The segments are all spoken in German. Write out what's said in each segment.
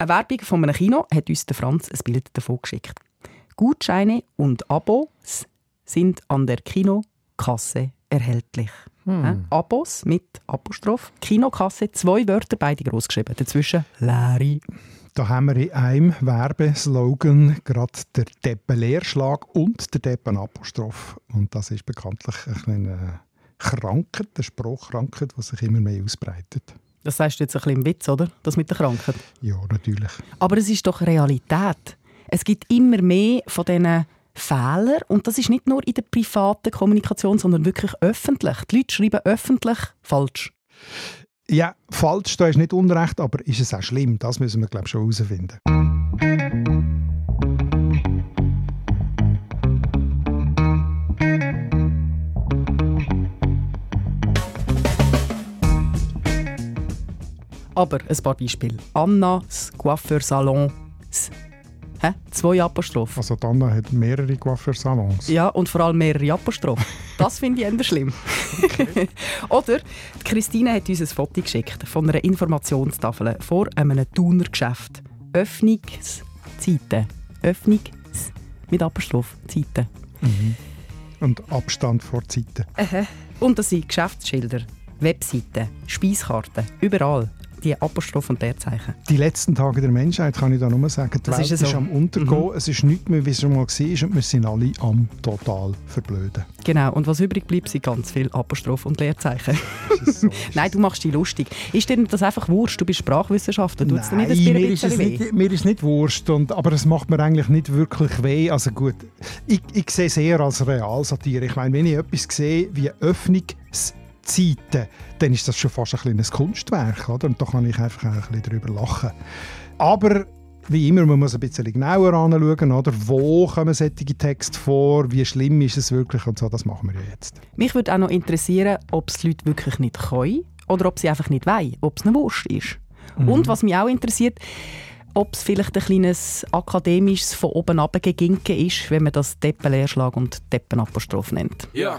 Eine Werbung von einem Kino hat uns der Franz ein Bild davon geschickt. Gutscheine und Abos sind an der Kinokasse erhältlich. Hm. Abos mit Apostroph, Kinokasse, zwei Wörter, beide groß geschrieben. Dazwischen Larry. Da haben wir in einem Werbeslogan gerade der Deppen-Leerschlag und der Deppen-Apostroph. Und das ist bekanntlich eine Krankheit, eine Spruchkrankheit, die sich immer mehr ausbreitet. Das sagst du jetzt ein bisschen im Witz, oder? Das mit der Krankheit. Ja, natürlich. Aber es ist doch Realität. Es gibt immer mehr von diesen Fehlern und das ist nicht nur in der privaten Kommunikation, sondern wirklich öffentlich. Die Leute schreiben öffentlich falsch. Ja, falsch, da ist nicht unrecht, aber ist es auch schlimm? Das müssen wir, glaube ich, schon herausfinden. Aber ein paar Beispiele. Annas Coiffeursalon. Hä? Zwei Apostrophen. Also Anna hat mehrere Coiffeursalons. Ja, und vor allem mehrere Apostrophen. Das finde ich eher schlimm. Okay. Oder Christine hat uns ein Foto geschickt von einer Informationstafel vor einem Thuner Geschäft. Öffnungszeiten. Öffnungs mit Apostroph Zeiten. Mhm. Und Abstand vor Zeiten. Äh, und das sind Geschäftsschilder, Webseiten, Speiskarten, überall die Apostroph und Leerzeichen. Die letzten Tage der Menschheit kann ich da nur sagen, die das Welt ist, so. ist am Untergehen, mhm. es ist nichts mehr, wie es schon mal war und wir sind alle am total verblöden. Genau, und was übrig bleibt, sind ganz viele Apostroph und Leerzeichen. So, Nein, du machst dich lustig. Ist dir das einfach wurscht? Du bist Sprachwissenschaftler, tut es nicht ein mir ist es nicht, mir ist nicht wurscht, und, aber es macht mir eigentlich nicht wirklich weh. Also gut, ich, ich sehe es eher als Realsatire. Ich meine, wenn ich etwas sehe wie Öffnungs Zeiten, dann ist das schon fast ein kleines Kunstwerk. Oder? Und da kann ich einfach ein bisschen darüber lachen. Aber wie immer, man muss ein bisschen genauer anschauen, oder? wo kommen solche Texte vor, wie schlimm ist es wirklich und so, das machen wir ja jetzt. Mich würde auch noch interessieren, ob es die Leute wirklich nicht können oder ob sie einfach nicht wollen, ob es eine Wurst ist. Mhm. Und was mich auch interessiert, ob es vielleicht ein kleines akademisches von oben ab Geginke ist, wenn man das Deppenleerschlag und Deppenapostroph nennt. Ja.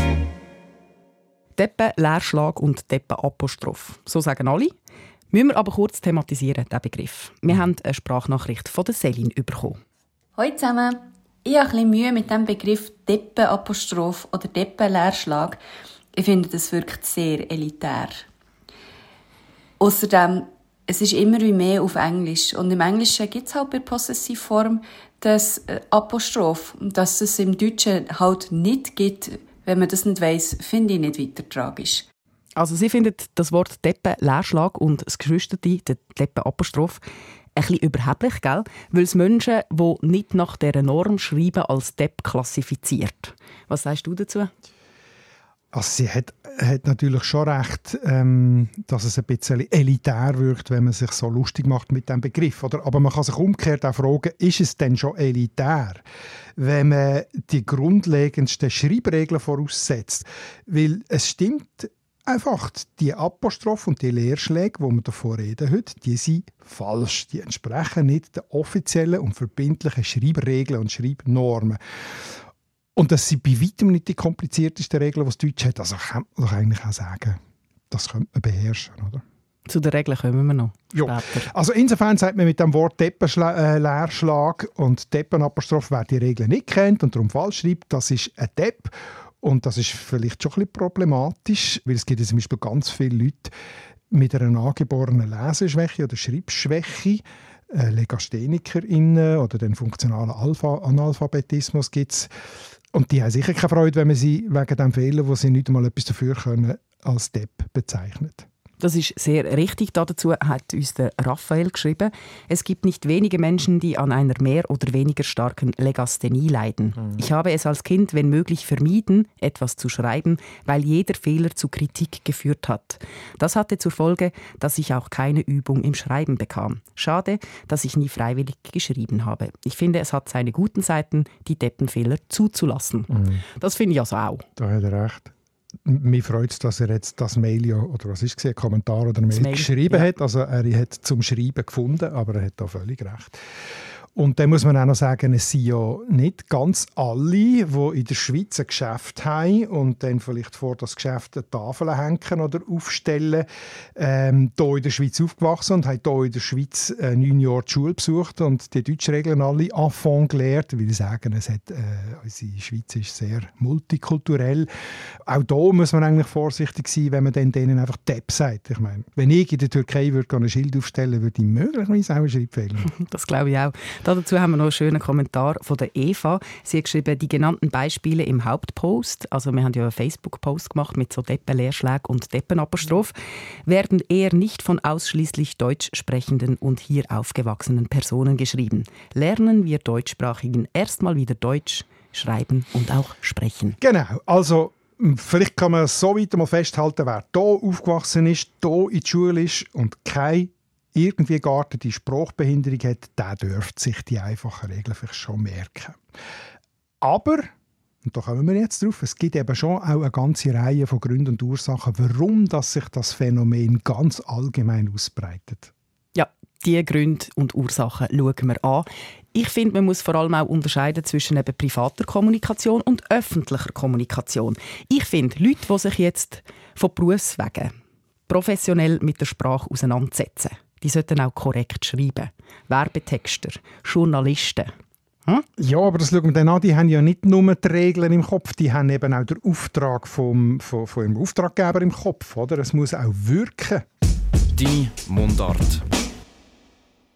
Deppen, Leerschlag und Deppen Apostroph. So sagen alle. Müssen wir aber kurz thematisieren, diesen Begriff. Wir haben eine Sprachnachricht von der Selin bekommen. Hallo zusammen. Ich habe ein Mühe mit dem Begriff Deppen-Apostroph oder Deppen-Leerschlag. Ich finde, das wirkt sehr elitär. Außerdem, es ist immer wie mehr auf Englisch. Und im Englischen gibt es halt bei Possessivform das äh, Apostroph, dass es im Deutschen halt nicht gibt, wenn man das nicht weiss, finde ich nicht weiter tragisch. Also sie findet das Wort Deppen Leerschlag und das Geschwisterte, der Deppen Apostroph, ein bisschen überheblich, gell? weil es Menschen, die nicht nach dieser Norm schreiben, als Depp klassifiziert. Was sagst du dazu? Also sie hat, hat natürlich schon recht, ähm, dass es ein bisschen elitär wirkt, wenn man sich so lustig macht mit dem Begriff. Oder? Aber man kann sich umgekehrt auch fragen, ist es denn schon elitär, wenn man die grundlegendsten Schreibregeln voraussetzt? Weil es stimmt einfach, die Apostrophe und die Leerschläge, wo wir davor reden heute, die sind falsch. Die entsprechen nicht den offiziellen und verbindlichen Schreibregeln und Schreibnormen. Und das sind bei weitem nicht die kompliziertesten Regeln, die das Deutsch hat. Also kann man doch eigentlich auch sagen, das könnte man beherrschen, oder? Zu den Regeln kommen wir noch ja. Also insofern sagt man mit dem Wort Deppenleerschlag und Deppenapostroph, wer die Regeln nicht kennt und darum falsch schreibt, das ist ein Depp. Und das ist vielleicht schon ein bisschen problematisch, weil es gibt ja zum Beispiel ganz viele Leute mit einer angeborenen Leseschwäche oder Schreibschwäche, äh, LegasthenikerInnen oder den funktionalen Alpha Analphabetismus gibt es. Und die haben sicher keine Freude, wenn man sie wegen dem Fehler, wo sie nicht einmal etwas dafür können, als Depp bezeichnet. Das ist sehr richtig. Dazu hat uns der Raphael geschrieben. Es gibt nicht wenige Menschen, die an einer mehr oder weniger starken Legasthenie leiden. Mhm. Ich habe es als Kind, wenn möglich, vermieden, etwas zu schreiben, weil jeder Fehler zu Kritik geführt hat. Das hatte zur Folge, dass ich auch keine Übung im Schreiben bekam. Schade, dass ich nie freiwillig geschrieben habe. Ich finde, es hat seine guten Seiten, die Deppenfehler zuzulassen. Mhm. Das finde ich also auch. Da hat er recht mich freut es, dass er jetzt das Mail ja, oder was ist es, Kommentar oder Mail, Mail geschrieben ja. hat. Also er hat zum Schreiben gefunden, aber er hat da völlig recht. Und dann muss man auch noch sagen, es sind ja nicht ganz alle, die in der Schweiz ein Geschäft haben und dann vielleicht vor das Geschäft eine Tafel hängen oder aufstellen, ähm, hier in der Schweiz aufgewachsen und haben hier in der Schweiz äh, neun Jahre die Schule besucht und die deutschen Regeln alle fond gelernt, weil ich sagen, es hat, äh, unsere Schweiz ist sehr multikulturell. Auch da muss man eigentlich vorsichtig sein, wenn man dann denen einfach Depp sagt. Ich meine, wenn ich in der Türkei würde ein Schild aufstellen würde, würde ich möglicherweise auch einen Schreibfehler machen. Das glaube ich auch. Dazu haben wir noch einen schönen Kommentar von der Eva. Sie hat geschrieben, die genannten Beispiele im Hauptpost, also wir haben ja einen Facebook-Post gemacht mit so Deppenleerschlägen und Deppenapostroph, werden eher nicht von ausschließlich deutsch sprechenden und hier aufgewachsenen Personen geschrieben. Lernen wir Deutschsprachigen erstmal wieder Deutsch schreiben und auch sprechen. Genau, also vielleicht kann man so weit mal festhalten, wer hier aufgewachsen ist, hier in die Schule ist und kein irgendwie gar die Sprachbehinderung hat, der dürfte sich die einfachen Regeln vielleicht schon merken. Aber, und da kommen wir jetzt drauf, es gibt eben schon auch eine ganze Reihe von Gründen und Ursachen, warum das sich das Phänomen ganz allgemein ausbreitet. Ja, diese Gründe und Ursachen schauen wir an. Ich finde, man muss vor allem auch unterscheiden zwischen eben privater Kommunikation und öffentlicher Kommunikation. Ich finde, Leute, die sich jetzt von Berufswegen professionell mit der Sprache auseinandersetzen, die sollten auch korrekt schreiben. Werbetexter, Journalisten. Hm? Ja, aber das schauen wir dann an, die haben ja nicht nur die Regeln im Kopf, die haben eben auch den Auftrag vom, vom, vom ihrem Auftraggeber im Kopf. Oder? Es muss auch wirken. Die Mundart.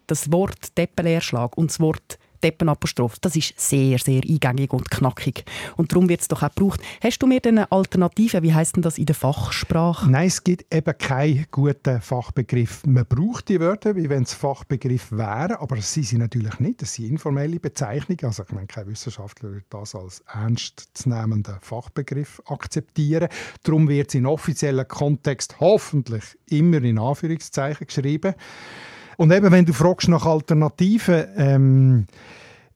Das Wort Deppenleerschlag und das Wort Deppenapostroph, das ist sehr, sehr eingängig und knackig. Und darum wird es doch auch gebraucht. Hast du mir denn eine Alternative? Wie heißt denn das in der Fachsprache? Nein, es gibt eben keinen guten Fachbegriff. Man braucht die Wörter, wie wenn es Fachbegriff wären, aber das sind sie natürlich nicht. Das sind informelle Bezeichnungen. Also ich meine, kein Wissenschaftler wird das als ernstzunehmenden Fachbegriff akzeptieren. Darum wird es in offiziellen Kontext hoffentlich immer in Anführungszeichen geschrieben. Und eben, wenn du fragst nach Alternativen, ähm,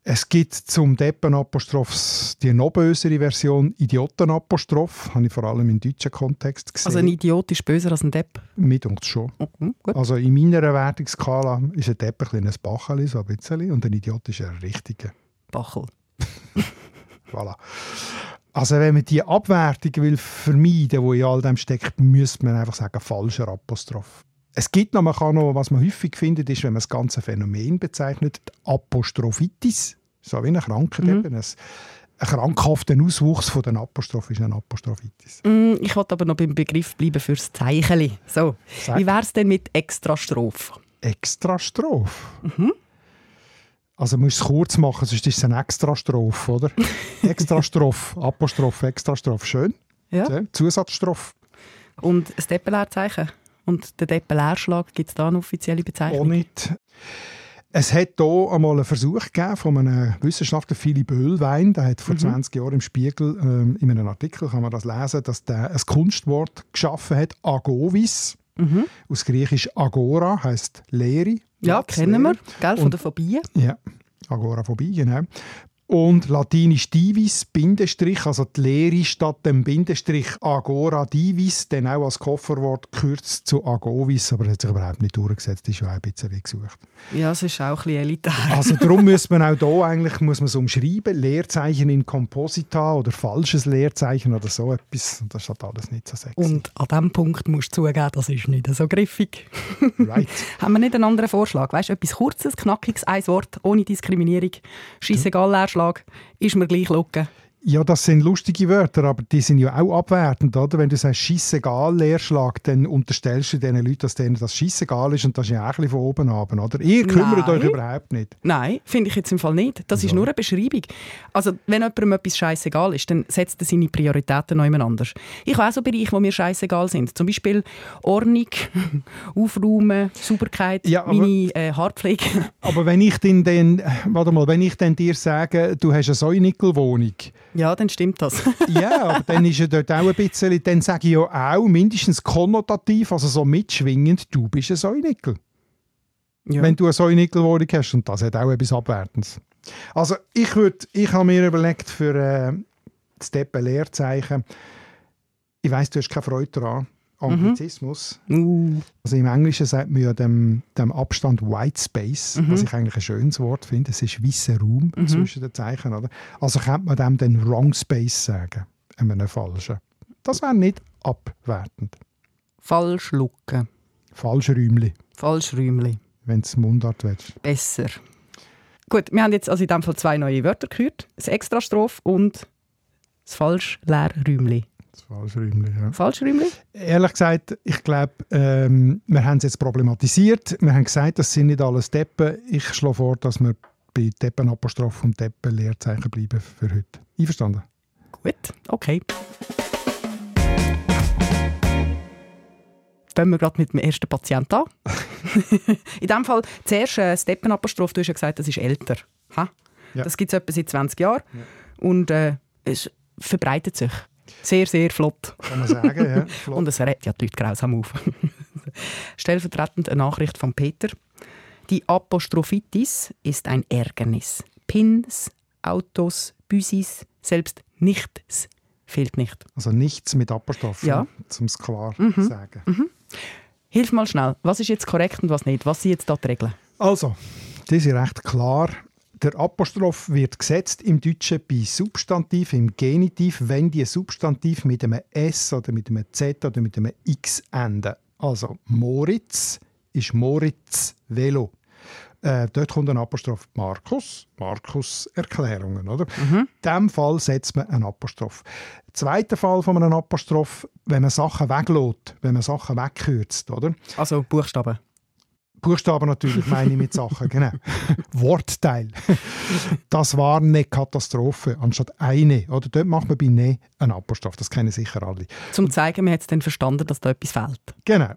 es gibt zum Deppenapostroph die noch bösere Version Idiotenapostroph, habe ich vor allem im deutschen Kontext gesehen. Also ein Idiot ist böser als ein Depp? Mit uns schon. Okay, also in meiner Wertungsskala ist ein Depp ein, ein Bacheli, so ein bisschen, und ein Idiot ist ein richtiger Bachel. voilà. Also wenn man die Abwertung will vermeiden will, die in all dem steckt, müsste man einfach sagen, falscher Apostroph. Es gibt noch, man kann noch, was man häufig findet, ist, wenn man das ganze Phänomen bezeichnet, Apostrophitis, so wie eine Krankheit mhm. eben, ein, ein krankhafter Auswuchs von den Apostroph ist eine Apostrophitis. Mm, ich wollte aber noch beim Begriff bleiben fürs Zeicheli. So, wie wäre es denn mit Extrastroph? Extrastroph? Mhm. Also musst du es kurz machen, sonst ist es eine Extrastroph, oder? Extrastroph, Apostroph, Extrastroph, schön. Ja. Zusatzstroph. Und ein Steppenleerzeichen? Und der Deppelärschlag, gibt es da eine offizielle Bezeichnung? Auch nicht. Es hat hier einmal einen Versuch gegeben von einem Wissenschaftler, Philipp Oehlwein, der hat vor mhm. 20 Jahren im Spiegel, äh, in einem Artikel kann man das lesen, dass der ein Kunstwort geschaffen hat, Agovis. Mhm. Aus Griechisch Agora heißt Lehre. Ja, kennen wir, gell, von der Phobie. Ja, Agoraphobie, genau. Und latinisch divis, Bindestrich, also die Lehre statt dem Bindestrich Agora divis, dann auch als Kofferwort gekürzt zu Agovis, aber das hat sich überhaupt nicht durchgesetzt, das ist ja auch ein bisschen gesucht. Ja, es ist auch ein bisschen elitär. Also darum muss man auch hier eigentlich muss man es umschreiben, Leerzeichen in Komposita oder falsches Leerzeichen oder so etwas, das ist halt alles nicht so sexy. Und an diesem Punkt musst du zugeben, das ist nicht so griffig. Right. Haben wir nicht einen anderen Vorschlag? Weißt du, etwas Kurzes, Knackiges, ein Wort, ohne Diskriminierung, scheissegal, Vorschlag ist mir gleich schauen. Ja, das sind lustige Wörter, aber die sind ja auch abwertend, oder? Wenn du sagst «Scheissegal Leerschlag», dann unterstellst du den Leuten, dass denen das Scheissegal ist und das ist ja auch ein bisschen von oben ab, oder? Ihr kümmert Nein. euch überhaupt nicht. Nein, finde ich jetzt im Fall nicht. Das ist Ja. nur eine Beschreibung. Also, wenn jemandem etwas scheißegal ist, dann setzt er seine Prioritäten noch jemand anders. Ich habe auch so Bereiche, die mir scheißegal sind. Zum Beispiel Ordnung, Aufräumen, Sauberkeit, Ja, aber- meine äh, Haarpflege. Aber wenn ich dann, dann, warte mal, wenn ich dann dir sage, du hast eine Säunickelwohnung, ja, dann stimmt das. ja, aber dann ist ja dort auch ein bisschen, dann sage ich ja auch mindestens konnotativ, also so mitschwingend, du bist ein Säunickel. ja. wenn du eine Säunickelwohnung hast. Und das hat auch etwas Abwertendes. Also ich, würd, ich habe mir überlegt für äh, das Deppen Leerzeichen, ich weiss, du hast keine Freude daran, Anglizismus. Uh, Also im Englischen sagt man ja dem, dem Abstand White Space, was ich eigentlich ein schönes Wort finde. Es ist weißer Raum zwischen den Zeichen. Oder? Also könnte man dem den Wrong Space sagen, einem falschen. Das wäre nicht abwertend. falsch schauen. Falsch Räumli, Falsch Räumli. wenn es Mundart willst. Besser. Gut, wir haben jetzt also in diesem Fall zwei neue Wörter gehört. Das Extrastroph und das falsch Leerräumli. Das falsch Räumli, ja. Falsch Räumli? Ehrlich gesagt, ich glaube, ähm, wir haben es jetzt problematisiert. Wir haben gesagt, das sind nicht alles Deppen. Ich schlage vor, dass wir bei Deppenapostroph und Deppen-Leerzeichen bleiben für heute. Einverstanden? Gut, okay. Fangen wir gerade mit dem ersten Patienten an. In diesem Fall zuerst äh, das Deppenapostroph. Du hast ja gesagt, das ist älter. Ha? Ja. Das gibt es etwa seit 20 Jahren. Und äh, es verbreitet sich sehr, sehr flott. Kann man sagen, ja. Flott. Und es regt ja die Leute grausam auf. Stellvertretend eine Nachricht von Peter. Die Apostrophitis ist ein Ärgernis. Pins, Autos, Büsis, selbst nichts fehlt nicht. Also nichts mit Apostroph, Ja. um es klar zu sagen. Hilf mal schnell, was ist jetzt korrekt und was nicht? Was sind jetzt da die Regeln? Also, das ist recht klar. Der Apostroph wird gesetzt im Deutschen bei Substantiv, im Genitiv, wenn die Substantiv mit einem S oder mit einem Z oder mit einem X enden. Also Moritz ist Moritz Velo. Äh, dort kommt ein Apostroph Markus, Markus Erklärungen. Oder? In diesem Fall setzt man einen Apostroph. Zweiter Fall von einem Apostroph, wenn man Sachen weglässt, wenn man Sachen wegkürzt. Oder? Also Buchstaben. Buchstaben natürlich meine ich mit Sachen, genau. Wortteil. Das war eine Katastrophe, anstatt eine. Oder dort macht man bei «ne» einen Apostroph, das kennen sicher alle. Zum zu zeigen, man hat es dann verstanden, dass da etwas fehlt. Genau.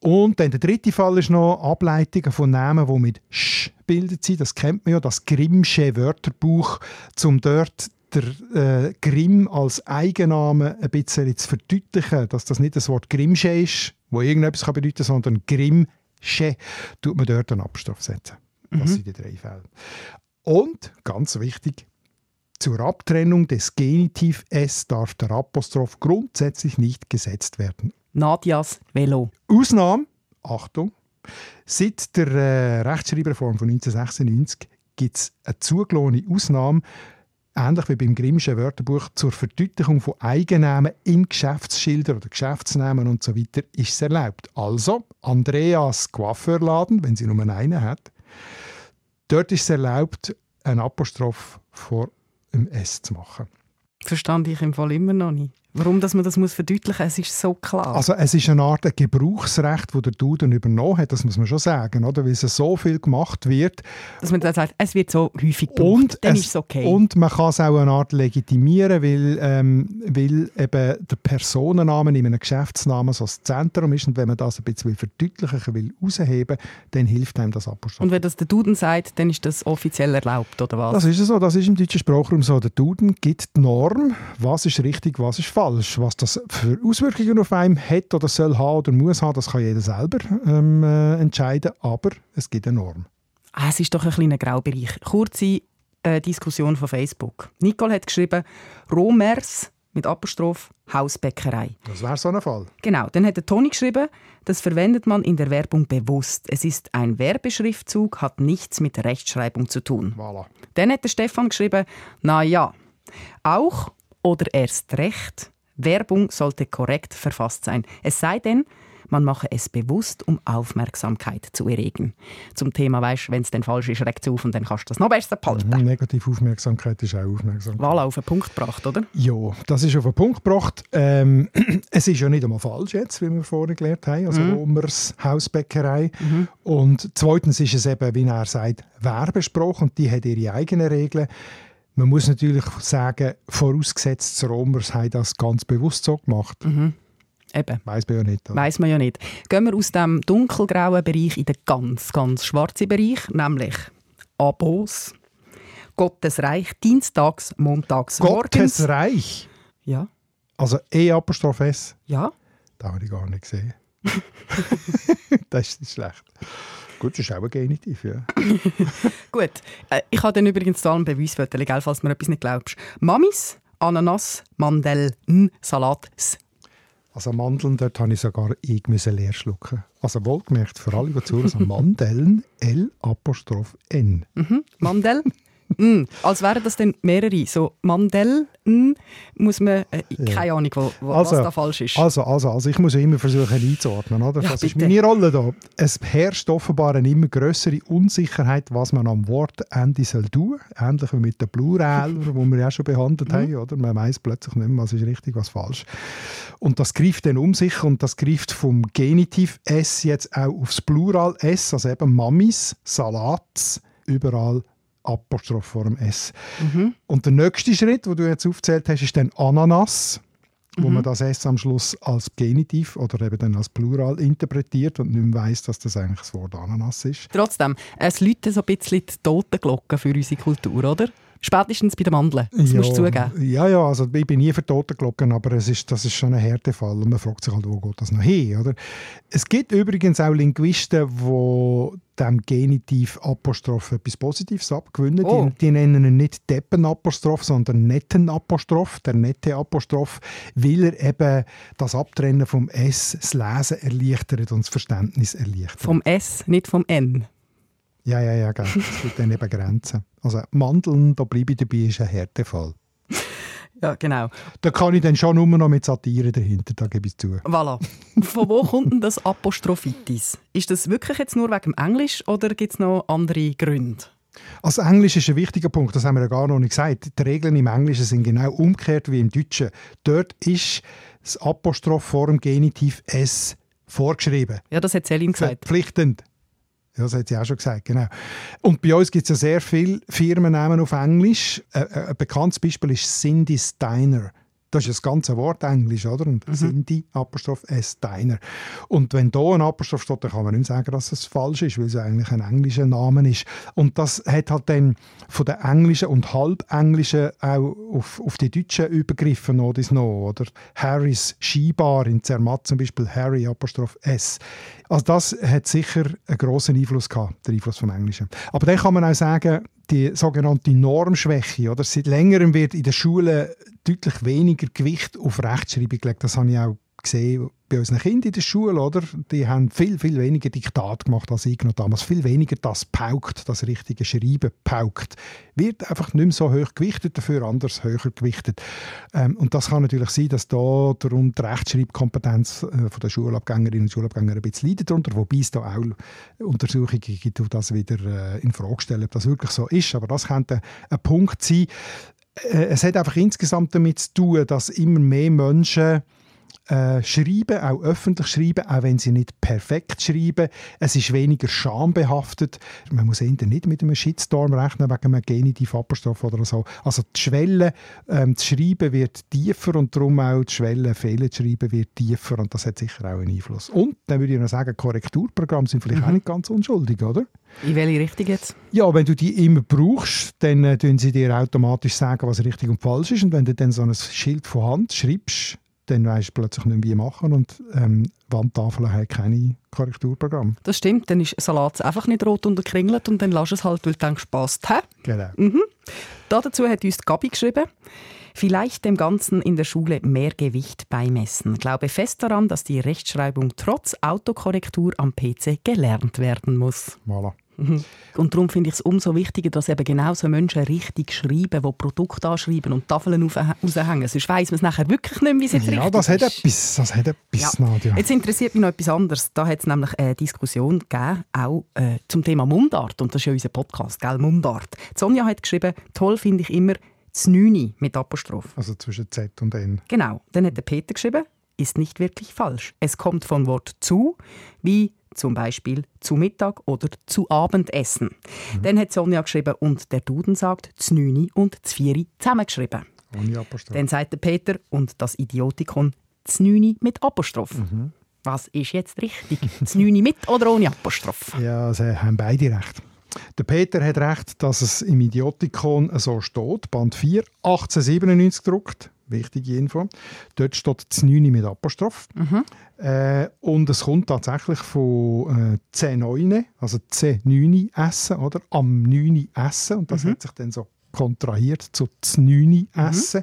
Und dann der dritte Fall ist noch Ableitungen von Namen, die mit «sch» bildet sind. Das kennt man ja, das Grimmsche Wörterbuch, um dort der äh, Grimm als Eigenname ein bisschen zu verdeutlichen, dass das nicht das Wort Grimmsche ist, wo irgendetwas kann bedeuten kann, sondern Grimmsche, tut man dort einen Abstraf setzen. Das sind die drei Fälle. Und, ganz wichtig, zur Abtrennung des Genitiv S darf der Apostroph grundsätzlich nicht gesetzt werden. Nadias Velo. Ausnahme, Achtung, seit der äh, Rechtschreibreform von 1996 gibt es eine zugelassene Ausnahme, ähnlich wie beim Grimmschen Wörterbuch, zur Verdeutlichung von Eigennamen in Geschäftsschildern oder Geschäftsnamen und so ist es erlaubt. Also, Andreas Coiffeurladen, wenn sie nur einen hat, dort ist es erlaubt, einen Apostroph vor dem S zu machen. Verstand ich im Fall immer noch nicht. Warum dass man das muss verdeutlichen muss, es ist so klar. Also es ist eine Art Gebrauchsrecht, das der Duden übernommen hat, das muss man schon sagen, oder? weil es so viel gemacht wird. dass man dann sagt, es wird so häufig gebraucht, Und, dann es, ist es okay. und man kann es auch eine Art legitimieren, weil, ähm, weil eben der Personenname in einem Geschäftsnamen so das Zentrum ist und wenn man das ein bisschen verdeutlichen will, herausheben, dann hilft einem das Apostroph. Und wenn das der Duden sagt, dann ist das offiziell erlaubt, oder was? Das ist so, das ist im deutschen Sprachraum so. Der Duden gibt die Norm, was ist richtig, was ist falsch. Was das für Auswirkungen auf einen hat oder soll haben oder muss haben, das kann jeder selber ähm, äh, entscheiden, aber es gibt eine Norm. Ah, es ist doch ein kleiner Graubereich. Kurze äh, Diskussion von Facebook. Nicole hat geschrieben, Romers mit Apostroph Hausbäckerei. Das wäre so ein Fall. Genau, dann hat der Toni geschrieben, das verwendet man in der Werbung bewusst. Es ist ein Werbeschriftzug, hat nichts mit Rechtschreibung zu tun. Voilà. Dann hat der Stefan geschrieben, na ja, auch oder erst recht, Werbung sollte korrekt verfasst sein. Es sei denn, man mache es bewusst, um Aufmerksamkeit zu erregen. Zum Thema, weißt, wenn es dann falsch ist, regt es auf und dann kannst du das noch besser behalten. Mhm, negative Aufmerksamkeit ist auch Aufmerksamkeit. Voilà, auf den Punkt gebracht, oder? Ja, das ist auf den Punkt gebracht. Ähm, es ist ja nicht einmal falsch jetzt, wie wir vorhin gelernt haben, also mhm. Romers Hausbäckerei. Mhm. Und zweitens ist es eben, wie er sagt, Werbespruch und die hat ihre eigenen Regeln. Man muss natürlich sagen, vorausgesetzt, die Romers haben das ganz bewusst so gemacht. Mhm. Eben. Weiss man ja nicht. Oder? Weiss man ja nicht. Gehen wir aus dem dunkelgrauen Bereich in den ganz, ganz schwarzen Bereich, nämlich Abos, Gottes Reich, dienstags, montags, morgens. Gottes Reich? Ja. Also E-Apostroph S? Ja. Das habe ich gar nicht gesehen. das ist nicht schlecht. Gut, das ist auch ein Genitiv, ja. Gut. Äh, ich habe dann übrigens zu allem Beweisfotos, falls du mir etwas nicht glaubst. Mamis, Ananas, Mandeln, Salat, S. Also Mandeln, dort habe ich sogar ich leer schlucken. Also wohlgemerkt, für alle, die zuhören, also Mandeln, L Apostroph N. Mhm. Mandel, Mm, als wären das dann mehrere. So Mandel, mm, muss man, äh, keine ja. Ahnung, wo, wo, also, was da falsch ist. Also, also, also ich muss immer versuchen einzuordnen. Oder? Ja, das bitte. ist meine Rolle da. Es herrscht offenbar eine immer größere Unsicherheit, was man am Wortende soll tun. Ähnlich wie mit den Plural, die wir ja schon behandelt mhm. haben. Oder? Man weiß plötzlich nicht mehr, was ist richtig, was falsch. Und das greift dann um sich und das greift vom Genitiv S jetzt auch aufs Plural S, also eben Mamis, Salats, überall Apostroph vor dem S. Mhm. Und der nächste Schritt, den du jetzt aufgezählt hast, ist dann Ananas, wo mhm. man das S am Schluss als Genitiv oder eben dann als Plural interpretiert und nicht mehr weiss, dass das eigentlich das Wort Ananas ist. Trotzdem, es läuten so ein bisschen die Totenglocken für unsere Kultur, oder? Spätestens bei den Mandeln, das ja, musst du zugeben. Ja, ja, also ich bin nie für Totenglocken, aber es ist, das ist schon ein Härtefall und man fragt sich halt, wo geht das noch hin, oder? Es gibt übrigens auch Linguisten, die dem Genitiv Apostroph etwas Positives abgewinnen. Oh. Die, die, nennen ihn nicht Deppen-Apostroph, sondern Netten-Apostroph, der nette Apostroph, weil er eben das Abtrennen vom S, das Lesen erleichtert und das Verständnis erleichtert. Vom S, nicht vom N? Ja, ja, ja, Es gibt dann eben Grenzen. Also Mandeln, da bleibe ich dabei, ist ein Härtefall. Ja, genau. Da kann ich dann schon nur noch mit Satire dahinter, da gebe ich zu. Voilà. Von wo kommt denn das Apostrophitis? Ist das wirklich jetzt nur wegen Englisch oder gibt es noch andere Gründe? Also Englisch ist ein wichtiger Punkt, das haben wir ja gar noch nicht gesagt. Die Regeln im Englischen sind genau umgekehrt wie im Deutschen. Dort ist das Apostroph vor dem Genitiv S vorgeschrieben. Ja, das hat Celine gesagt. Verpflichtend. Ja, das hat sie auch schon gesagt, genau. Und bei uns gibt es ja sehr viele Firmennamen auf Englisch. Ein, ein bekanntes Beispiel ist Cindy Steiner. Das ist das ganze Wort Englisch, oder? Und mhm. Cindy, Apostroph S, Steiner. Und wenn da ein Apostroph steht, dann kann man nicht sagen, dass es falsch ist, weil es eigentlich ein englischer Name ist. Und das hat halt dann von den englischen und halbenglischen auch auf, auf die deutschen übergriffen, noch, noch oder? Harrys Skibar in Zermatt zum Beispiel, Harry, Apostroph S. Also das hat sicher einen grossen Einfluss gehabt, der Einfluss vom Englischen. Aber dann kann man auch sagen, die sogenannte Normschwäche, oder? Seit längerem wird in den Schulen deutlich weniger Gewicht auf Rechtschreibung gelegt. Das habe ich auch gesehen bei unseren Kindern in der Schule, oder? Die haben viel, viel weniger Diktat gemacht als ich noch damals. Viel weniger das paukt, das richtige Schreiben paukt. Wird einfach nicht mehr so hoch gewichtet, dafür anders höher gewichtet. Ähm, und das kann natürlich sein, dass da die Rechtschreibkompetenz äh, der Schulabgängerinnen und Schulabgänger ein bisschen leidet darunter, wobei es da auch Untersuchungen gibt, die das wieder äh, in Frage stellen, ob das wirklich so ist. Aber das könnte ein Punkt sein. Äh, es hat einfach insgesamt damit zu tun, dass immer mehr Menschen äh, schreiben, auch öffentlich schreiben, auch wenn sie nicht perfekt schreiben. Es ist weniger schambehaftet. Man muss eher nicht mit einem Shitstorm rechnen wegen einem Genitiv-Apostroph oder so. Also die Schwelle ähm, zu schreiben wird tiefer und darum auch die Schwelle Fehler zu schreiben wird tiefer und das hat sicher auch einen Einfluss. Und dann würde ich noch sagen, Korrekturprogramme sind vielleicht mhm. auch nicht ganz unschuldig, oder? In welche Richtung jetzt? Ja, wenn du die immer brauchst, dann äh, sie dir automatisch sagen, was richtig und falsch ist. Und wenn du dann so ein Schild von Hand schreibst, dann weißt du plötzlich nicht mehr, wie machen. Und ähm, Wandtafeln haben keine Korrekturprogramme. Das stimmt, dann ist Salat einfach nicht rot unterkringelt und dann lass es halt, weil du denkst, passt. Hä? Genau. Mhm. Dazu hat uns Gabi geschrieben, Vielleicht dem Ganzen in der Schule mehr Gewicht beimessen. Glaube fest daran, dass die Rechtschreibung trotz Autokorrektur am PC gelernt werden muss. Voilà. Und darum finde ich es umso wichtiger, dass eben genau so Menschen richtig schreiben, die Produkte anschreiben und Tafeln raushängen. Sonst weiss man es nachher wirklich nicht mehr, wie es jetzt ja, richtig das hat ist. etwas, das hat etwas, Ja. Nadja. Jetzt interessiert mich noch etwas anderes. Da hat es nämlich eine Diskussion gegeben, auch äh, zum Thema Mundart. Und das ist ja unser Podcast, gell? Mundart. Sonja hat geschrieben, toll finde ich immer das Nüni mit Apostroph. Also zwischen Z und N. Genau. Dann hat der Peter geschrieben, ist nicht wirklich falsch. Es kommt von Wort zu, wie zum Beispiel zu Mittag oder zu Abendessen. Dann hat Sonja geschrieben, und der Duden sagt Znüni und Zvieri zusammengeschrieben. Ohne Apostroph. Dann sagt der Peter, und das Idiotikon Znüni mit Apostroph. Was ist jetzt richtig? Znüni mit oder ohne Apostroph? Ja, sie haben beide recht. Der Peter hat recht, dass es im Idiotikon so steht. Band 4, 1897 gedruckt. Wichtige Info. Dort steht das 9 mit Apostroph. Äh, und es kommt tatsächlich von äh, C9, also C9 essen, oder? Am 9 essen. Und das hat sich dann so kontrahiert zu Z9 essen.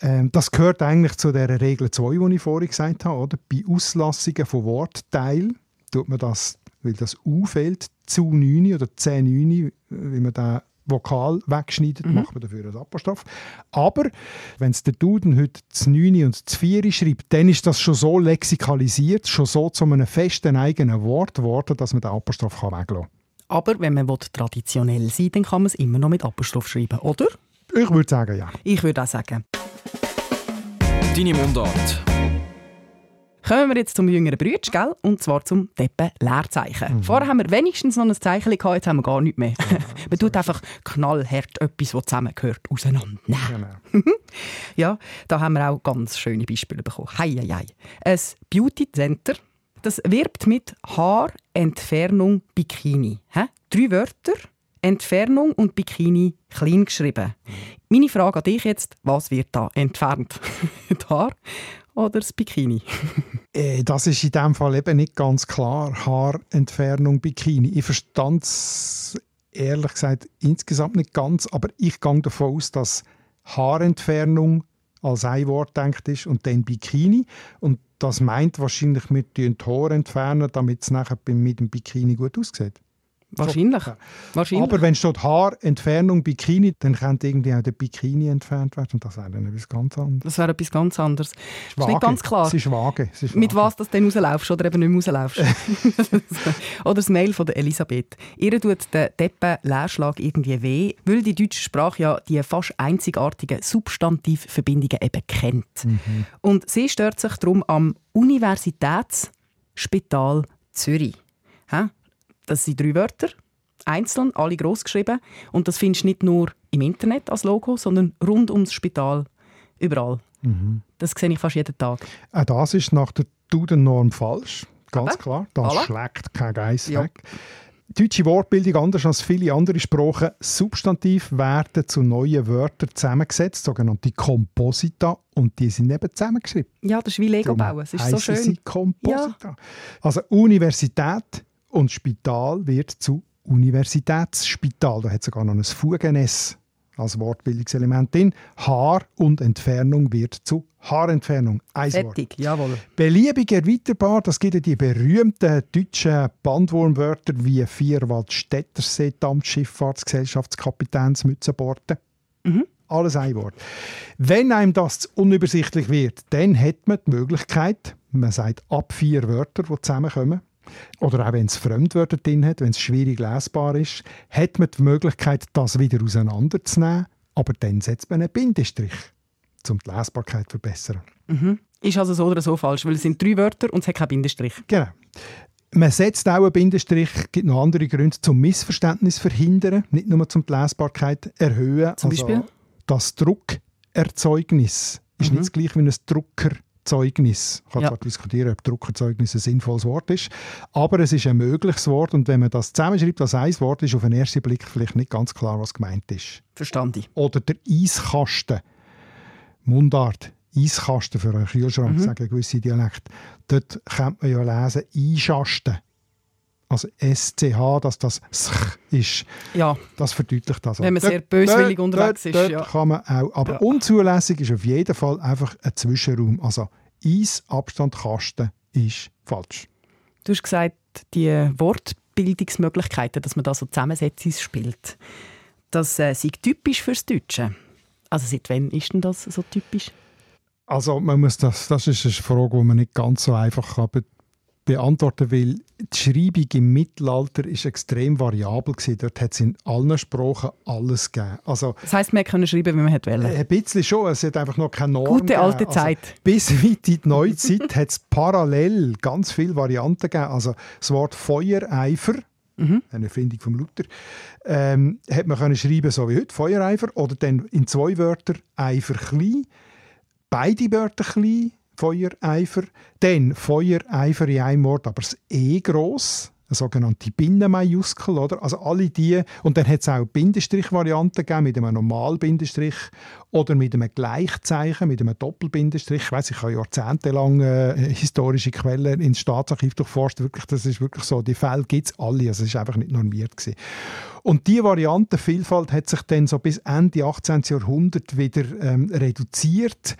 Ähm, das gehört eigentlich zu der Regel 2, die ich vorhin gesagt habe. Oder? Bei Auslassungen von Wortteilen tut man das, weil das U fehlt, zu 9 oder C9, wie man da Vokal wegschneidet, macht man dafür ein Apostroph. Aber wenn es der Duden heute das 9 und das 4 schreibt, dann ist das schon so lexikalisiert, schon so zu einem festen eigenen Wort geworden, dass man den Apostroph kann weglassen kann. Aber wenn man will, traditionell sein dann kann man es immer noch mit Apostroph schreiben, oder? Ich würde sagen, ja. Ich würde auch sagen. Deine Mundart. Kommen wir jetzt zum jüngeren Brütsch, gell? Und zwar zum Deppen-Leerzeichen. Vorher haben wir wenigstens noch ein Zeichen gehabt, jetzt haben wir gar nichts mehr. Man tut einfach knallhart etwas, was zusammengehört, auseinandernehmen. Genau. Ja, da haben wir auch ganz schöne Beispiele bekommen. Hei, hei, hei. Ein Beauty Center, das wirbt mit Haarentfernung Bikini. Hä? Drei Wörter, Entfernung und Bikini klein geschrieben. Meine Frage an dich jetzt, was wird da entfernt? Die Haar oder das Bikini? Äh, Das ist in diesem Fall eben nicht ganz klar. Haarentfernung, Bikini. Ich verstand es ehrlich gesagt insgesamt nicht ganz, aber ich gehe davon aus, dass Haarentfernung als ein Wort denkt ist und dann Bikini. Und das meint wahrscheinlich, wir die Haare entfernen, damit es nachher mit dem Bikini gut aussieht. Wahrscheinlich. Ja. Wahrscheinlich. Aber wenn steht Haarentfernung, Bikini, dann könnte irgendwie auch der Bikini entfernt werden und das wäre dann etwas ganz anderes. das wäre etwas ganz anderes. Es ist nicht ganz klar. Es ist vage. Es ist Mit vage. was du dann rauslaufst oder eben nicht mehr rauslaufst. oder das Mail von der Elisabeth. Ihr tut der Deppen-Leerschlag irgendwie weh, weil die deutsche Sprache ja die fast einzigartigen Substantivverbindungen eben kennt. Und sie stört sich darum am Universitätsspital Zürich. Hä? Das sind drei Wörter, einzeln, alle groß geschrieben. Und das findest du nicht nur im Internet als Logo, sondern rund ums Spital, überall. Das sehe ich fast jeden Tag. Auch das ist nach der Duden-Norm falsch. Ganz Aber? klar. Das Voilà. schlägt kein Geiss Ja. weg. Deutsche Wortbildung, anders als viele andere Sprachen, Substantiv werden zu neuen Wörtern zusammengesetzt, sogenannte Komposita, und die sind eben zusammengeschrieben. Ja, das ist wie Lego bauen. Es ist so schön. Sie Komposita. Also Universität und Spital wird zu Universitätsspital. Da hat sogar noch ein Fugen-S als Wortbildungselement drin. Haar und Entfernung wird zu Haarentfernung. Ein Wort. Fertig, jawohl. Beliebig erweiterbar, das gibt ja die berühmten deutschen Bandwurmwörter wie Vierwald, Städtersee, Dampfschifffahrtsgesellschaftskapitänsmützenborten. Alles ein Wort. Wenn einem das zu unübersichtlich wird, dann hat man die Möglichkeit, man sagt ab vier Wörter, die zusammenkommen, oder auch wenn es Fremdwörter drin hat, wenn es schwierig lesbar ist, hat man die Möglichkeit, das wieder auseinanderzunehmen, aber dann setzt man einen Bindestrich, um die Lesbarkeit zu verbessern. Ist also so oder so falsch, weil es sind drei Wörter und es hat keinen Bindestrich. Genau. Man setzt auch einen Bindestrich, gibt noch andere Gründe, zum Missverständnis verhindern, nicht nur zum die Lesbarkeit erhöhen. Zum Also, Beispiel? Das Druckerzeugnis ist nicht das gleiche wie ein Druckerzeugnis. Ich kann Ja. zwar diskutieren, ob Druckerzeugnis ein sinnvolles Wort ist, aber es ist ein mögliches Wort und wenn man das zusammenschreibt als ein Wort, ist auf den ersten Blick vielleicht nicht ganz klar, was gemeint ist. Verstanden. Oder der Eiskasten. Mundart. Eiskasten für einen Kühlschrank, sagen gewisse Dialekte. Dort könnte man ja lesen, Einschasten. Also SCH, dass das SCH ist. Ja, Das verdeutlicht das. Wenn man sehr böswillig dort- unterwegs dort, ist, Dort ja. kann man auch. Aber Ja. unzulässig ist auf jeden Fall einfach ein Zwischenraum. Also Eis, Abstand, Kasten ist falsch. du hast gesagt, die Abbildungsmöglichkeiten, dass man da so Zusammensetzungen spielt. Das äh, ist typisch fürs Deutsche. Also seit wann ist denn das so typisch? Also man muss das, das ist eine Frage, die man nicht ganz so einfach kann beantworten will. Die Schreibung im Mittelalter ist extrem variabel gewesen. Dort hat es in allen Sprachen alles gegeben. Also, das heisst, man kann schreiben, wie man wollte. Ein bisschen schon. Es hat einfach noch keine Norm Gute alte gegeben. Zeit. Also, bis weit in die Neuzeit hat es parallel ganz viele Varianten gegeben. Also das Wort Feuereifer Mhm. eine Erfindung von Luther, ähm, hat man können schreiben so wie heute, Feuereifer, oder dann in zwei Wörtern Eifer klein, beide Wörter klein, Feuereifer. Dann Feuereifer in einem Wort, aber das E gross, eine sogenannte Binnenmajuskel, oder? Also alle die, und dann hat es auch Bindestrich-Varianten gegeben, mit einem Normalbindestrich oder mit einem Gleichzeichen, mit einem Doppelbindestrich. Ich weiss, ich habe jahrzehntelang äh, historische Quellen ins Staatsarchiv durchforscht. Wirklich, das ist wirklich so, die Fälle gibt es alle, also es ist einfach nicht normiert gewesen. Und die Variantenvielfalt hat sich dann so bis Ende 18. Jahrhundert wieder ähm, reduziert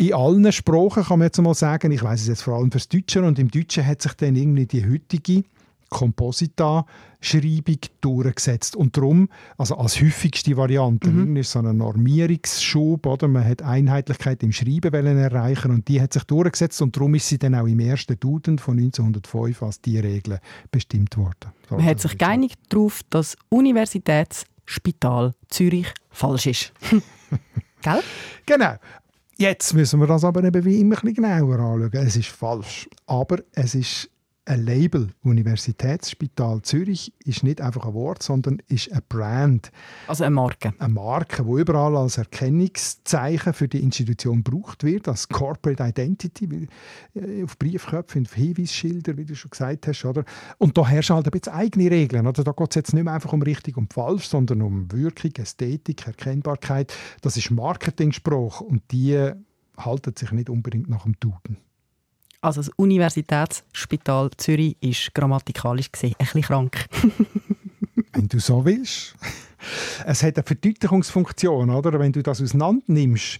in allen Sprachen kann man jetzt mal sagen, ich weiß es jetzt vor allem fürs Deutsche und im Deutschen hat sich dann irgendwie die heutige Komposita-Schreibung durchgesetzt. Und darum, also als häufigste Variante, mhm. ist so ein Normierungsschub, oder? man hat Einheitlichkeit im Schreiben erreichen und die hat sich durchgesetzt und darum ist sie dann auch im ersten Duden von 1905 als die Regeln bestimmt worden. So man hat sich geeinigt darauf, dass Universitätsspital Zürich falsch ist. Gell? Genau. Jetzt müssen wir das aber eben wie immer ein bisschen genauer anschauen. Es ist falsch, aber es ist ein Label. Universitätsspital Zürich ist nicht einfach ein Wort, sondern ist ein Brand. Also eine Marke. Eine Marke, die überall als Erkennungszeichen für die Institution gebraucht wird, als Corporate Identity, äh, auf Briefköpfen, auf Hinweisschilder, wie du schon gesagt hast. Oder? Und da herrschen halt ein bisschen eigene Regeln. Oder? Da geht es jetzt nicht mehr einfach um richtig und falsch, sondern um Wirkung, Ästhetik, Erkennbarkeit. Das ist Marketingspruch und die halten sich nicht unbedingt nach dem Duden. Also das Universitätsspital Zürich ist grammatikalisch gesehen ein bisschen krank. Wenn du so willst. Es hat eine Verdeutlichungsfunktion, oder? Wenn du das auseinander nimmst,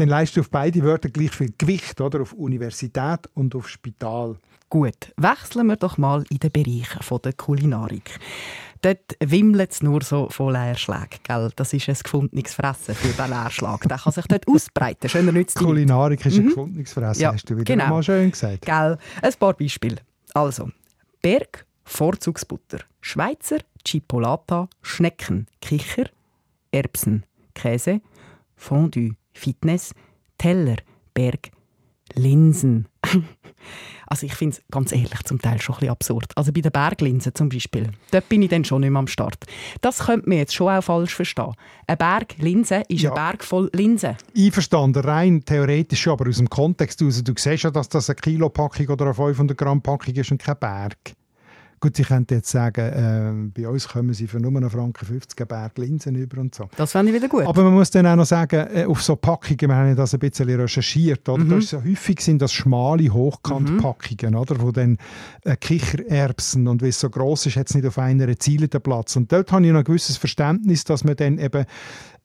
dann leistest du auf beide Wörter gleich viel Gewicht, oder? Auf Universität und auf Spital. Gut, wechseln wir doch mal in den Bereich der Kulinarik. Dort wimmelt es nur so von Leerschlägen. Gell? Das ist ein gefundenes Fressen für den Leerschlag. Der kann sich dort ausbreiten. Schöner nützt Kulinarik ist mhm. ein gefundenes Fressen, ja, hast du wieder genau. mal schön gesagt. Gell? Ein paar Beispiele. Also, Berg, Vorzugsbutter, Schweizer, Chipolata, Schnecken, Kicher, Erbsen, Käse, Fondue, Fitness, Teller, Berg, Linsen. also ich finde es ganz ehrlich zum Teil schon ein bisschen absurd. Also bei den Berglinsen zum Beispiel, dort bin ich dann schon nicht mehr am Start. Das könnte man jetzt schon auch falsch verstehen. Ein Berg Linsen ist ja. ein Berg voll Linsen. Einverstanden, rein theoretisch schon, aber aus dem Kontext heraus, du siehst ja, dass das eine Kilopackung oder eine 500 Gramm Packung ist und kein Berg. Gut, Sie könnten jetzt sagen, äh, bei uns kommen Sie für nur einen Franken 50 Berg Linsen über und so. Das fände ich wieder gut. Aber man muss dann auch noch sagen, äh, auf so Packungen, wir haben das ein bisschen recherchiert, oder? Mhm. Das so häufig sind das schmale Hochkantpackungen, mhm. oder? Wo dann äh, Kichererbsen und wie es so gross ist, hat es nicht auf einer Ziele den Platz. Und dort habe ich noch ein gewisses Verständnis, dass man dann eben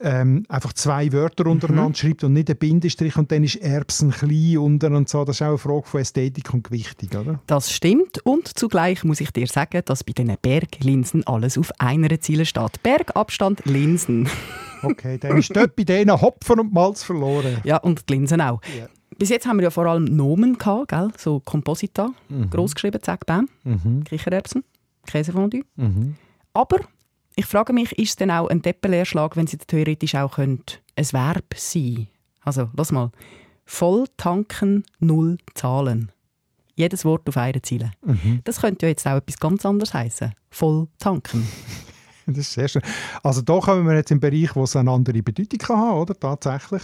ähm, einfach zwei Wörter untereinander mhm. schreibt und nicht ein Bindestrich und dann ist Erbsen klein unten und so. Das ist auch eine Frage von Ästhetik und Gewichtung, oder? Das stimmt und zugleich muss ich dir sagen, dass bei diesen Berglinsen alles auf einer Ziele steht. Bergabstand Linsen. okay, dann ist dort bei denen Hopfen und Malz verloren. Ja, und die Linsen auch. Yeah. Bis jetzt haben wir ja vor allem Nomen gehabt, gell? so Komposita, mhm. großgeschrieben, zack, bam, mhm. Kichererbsen, Käsefondue. Mhm. Aber ich frage mich, ist es denn auch ein Deppenleerschlag, wenn sie theoretisch auch könnte, ein Verb sein Also, lass mal. Voll tanken, null zahlen. Jedes Wort auf einer Ziele. Mhm. Das könnte ja jetzt auch etwas ganz anderes heißen. Voll tanken. Das ist sehr schön. Also da kommen wir jetzt im Bereich, wo es eine andere Bedeutung kann haben, oder? Tatsächlich.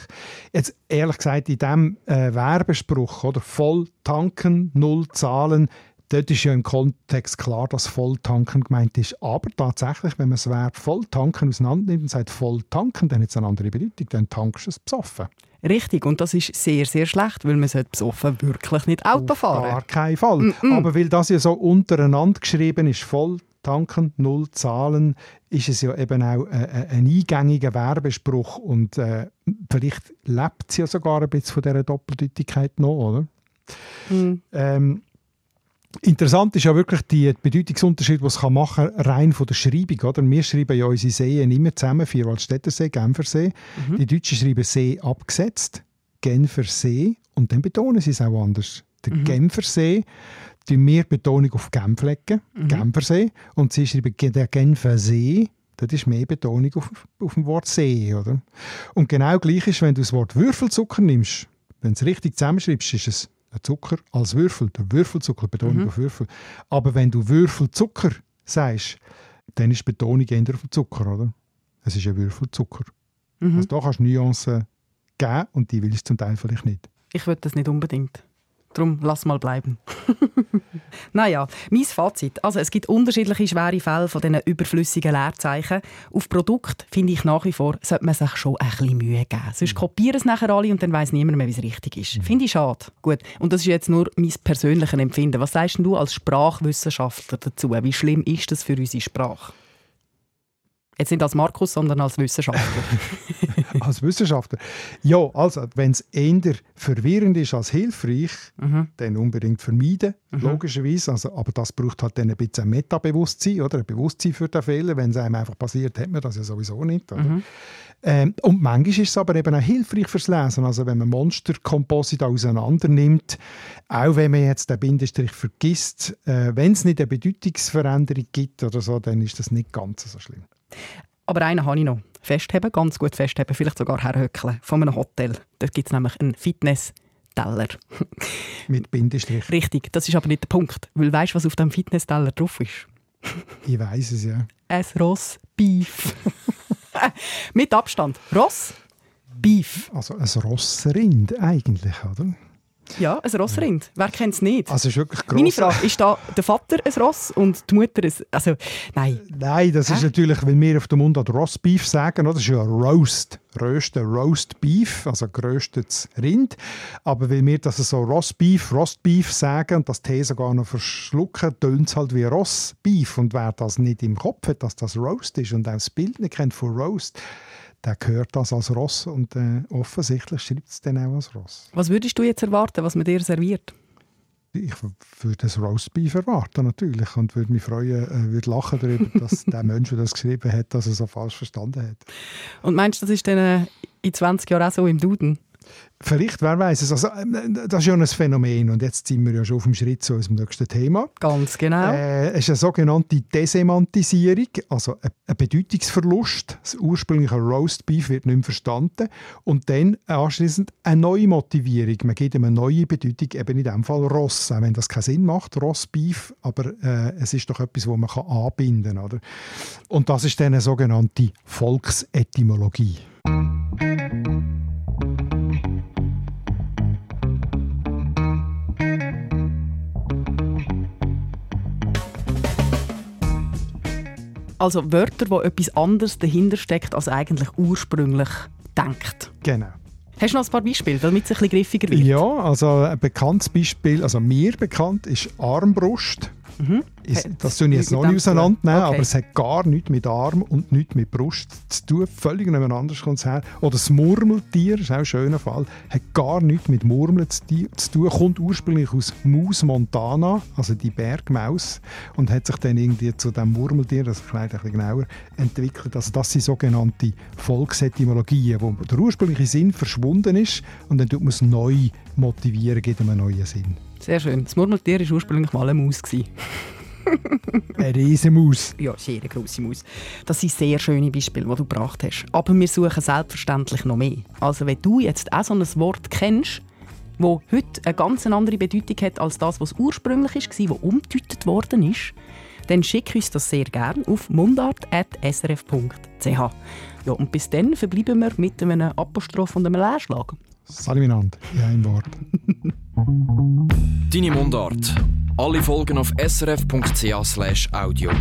Jetzt ehrlich gesagt, in diesem äh, Werbespruch, oder? Voll tanken, null zahlen, Dort ist ja im Kontext klar, dass Volltanken gemeint ist. Aber tatsächlich, wenn man das Verb Volltanken auseinandernimmt und sagt Volltanken, dann hat es eine andere Bedeutung. Dann tankst du es besoffen. Richtig, und das ist sehr, sehr schlecht, weil man besoffen wirklich nicht Auto fahren Auf gar keinen Fall. Mm -mm. Aber weil das ja so untereinander geschrieben ist, Volltanken, null Zahlen, ist es ja eben auch äh, äh, ein eingängiger Werbespruch. Und äh, vielleicht lebt es ja sogar ein bisschen von dieser Doppeldeutigkeit noch, oder? Mm. Ähm, Interessant ist ja wirklich die Bedeutungsunterschied, was es machen kann, rein von der Schreibung. Oder? Wir schreiben ja unsere Seen immer zusammen, Vierwaldstättersee, Genfersee. Mhm. Die Deutschen schreiben See abgesetzt, Genfersee, und dann betonen sie es auch anders. Der mhm. Genfersee, die wir Betonung auf Genf legen, mhm. Genfersee, und sie schreiben der Genfersee, das ist mehr Betonung auf, auf dem Wort See. Oder? Und genau gleich ist, wenn du das Wort Würfelzucker nimmst, wenn du es richtig zusammenschreibst, ist es Zucker als Würfel, der Würfelzucker, Betonung mhm. auf Würfel. Aber wenn du Würfelzucker sagst, dann ist Betonung eher auf dem Zucker, oder? Es ist ein Würfelzucker. Mhm. Also da kannst du Nuancen geben und die willst du zum Teil vielleicht nicht. Ich würde das nicht unbedingt. Darum lass mal bleiben. naja, mein Fazit. Also, es gibt unterschiedliche schwere Fälle von diesen überflüssigen Leerzeichen. Auf Produkt, finde ich nach wie vor, sollte man sich schon ein bisschen Mühe geben. Sonst mhm. kopieren es nachher alle und dann weiß niemand mehr, wie es richtig ist. Mhm. Finde ich schade. Gut, und das ist jetzt nur mein persönliches Empfinden. Was sagst du als Sprachwissenschaftler dazu? Wie schlimm ist das für unsere Sprache? Jetzt nicht als Markus, sondern als Wissenschaftler. als Wissenschaftler. Ja, also wenn es eher verwirrend ist als hilfreich, mhm. dann unbedingt vermeiden, mhm. logischerweise. Also, aber das braucht halt dann ein bisschen ein Metabewusstsein, oder? ein Bewusstsein für den Fehler. Wenn es einem einfach passiert, hat man das ja sowieso nicht. Mhm. Ähm, und manchmal ist es aber eben auch hilfreich fürs Lesen. Also wenn man Monsterkomposite auseinander nimmt, auch wenn man jetzt den Bindestrich vergisst, äh, wenn es nicht eine Bedeutungsveränderung gibt oder so, dann ist das nicht ganz so schlimm. Aber einen habe ich noch. Festheben, ganz gut festheben, vielleicht sogar herhöckeln von einem Hotel. Da gibt es nämlich einen Fitness-Teller. Mit Bindestrich. Richtig, das ist aber nicht der Punkt. Weil weißt du, was auf dem Fitness-Teller drauf ist? ich weiß es ja. Ein Ross-Beef. Mit Abstand. Ross, Beef. Also ein Rossrind eigentlich, oder? Ja, ein Rossrind. Wer kennt es nicht? Also ist wirklich gross. Meine Frage, ist da der Vater ein Ross und die Mutter ein... Also, nein. Nein, das Hä? ist natürlich, wenn wir auf dem Mund Rossbeef sagen, das ist ja Roast. Rösten, Roast Beef, also geröstetes Rind. Aber weil wir das so Rossbeef, Rostbeef sagen und das T sogar noch verschlucken, tönt es halt wie Rossbeef. Und wer das nicht im Kopf hat, dass das Roast ist und auch das Bild nicht kennt von Roast, der hört das als Ross und äh, offensichtlich schreibt es dann auch als Ross. Was würdest du jetzt erwarten, was man dir serviert? Ich würde das Roastbeef erwarten natürlich und würde mich freuen, äh, würde lachen darüber, dass der Mensch, der das geschrieben hat, das so falsch verstanden hat. Und meinst du, das ist dann äh, in 20 Jahren auch so im Duden? Vielleicht, wer weiß es. Also, ähm, das ist ja ein Phänomen und jetzt sind wir ja schon auf dem Schritt zu unserem nächsten Thema. Ganz genau. Äh, es ist eine sogenannte Desemantisierung, also ein Bedeutungsverlust. Das ursprüngliche Roast Beef wird nicht mehr verstanden und dann anschließend eine neue Motivierung. Man gibt ihm eine neue Bedeutung, eben in diesem Fall Ross, auch wenn das keinen Sinn macht, Roast Beef, aber äh, es ist doch etwas, wo man kann anbinden kann. Oder? Und das ist dann eine sogenannte Volksetymologie. Also Wörter, wo etwas anderes dahinter steckt, als eigentlich ursprünglich denkt. Genau. Hast du noch ein paar Beispiele, damit es ein bisschen griffiger wird? Ja, also ein bekanntes Beispiel, also mir bekannt, ist Armbrust. Mhm. Ist, das tun ich jetzt noch nicht auseinandernehmen, okay. aber es hat gar nichts mit Arm und nichts mit Brust zu tun. Völlig nebeneinander kommt es her. Oder das Murmeltier, ist auch ein schöner Fall, hat gar nichts mit Murmeln zu tun. Kommt ursprünglich aus Mus montana, also die Bergmaus, und hat sich dann irgendwie zu dem Murmeltier, das erklärt ein bisschen genauer, entwickelt. Also das sind sogenannte Volksetymologien, wo der ursprüngliche Sinn verschwunden ist und dann tut man es neu motivieren, gibt einem neuen Sinn. Sehr schön. Das Murmeltier war ursprünglich mal eine Maus. eine Riesenmaus. Ja, sehr eine grosse Maus. Das sind sehr schöne Beispiele, die du gebracht hast. Aber wir suchen selbstverständlich noch mehr. Also wenn du jetzt auch so ein Wort kennst, wo heute eine ganz andere Bedeutung hat als das, was ursprünglich war, das umgedeutet worden ist, dann schick uns das sehr gerne auf mundart.srf.ch. Ja, und bis dann verbleiben wir mit einem Apostroph und einem Leerschlag. Salut ja, ein Wort. Deine Mundart. Alle Folgen auf srf.ch audio.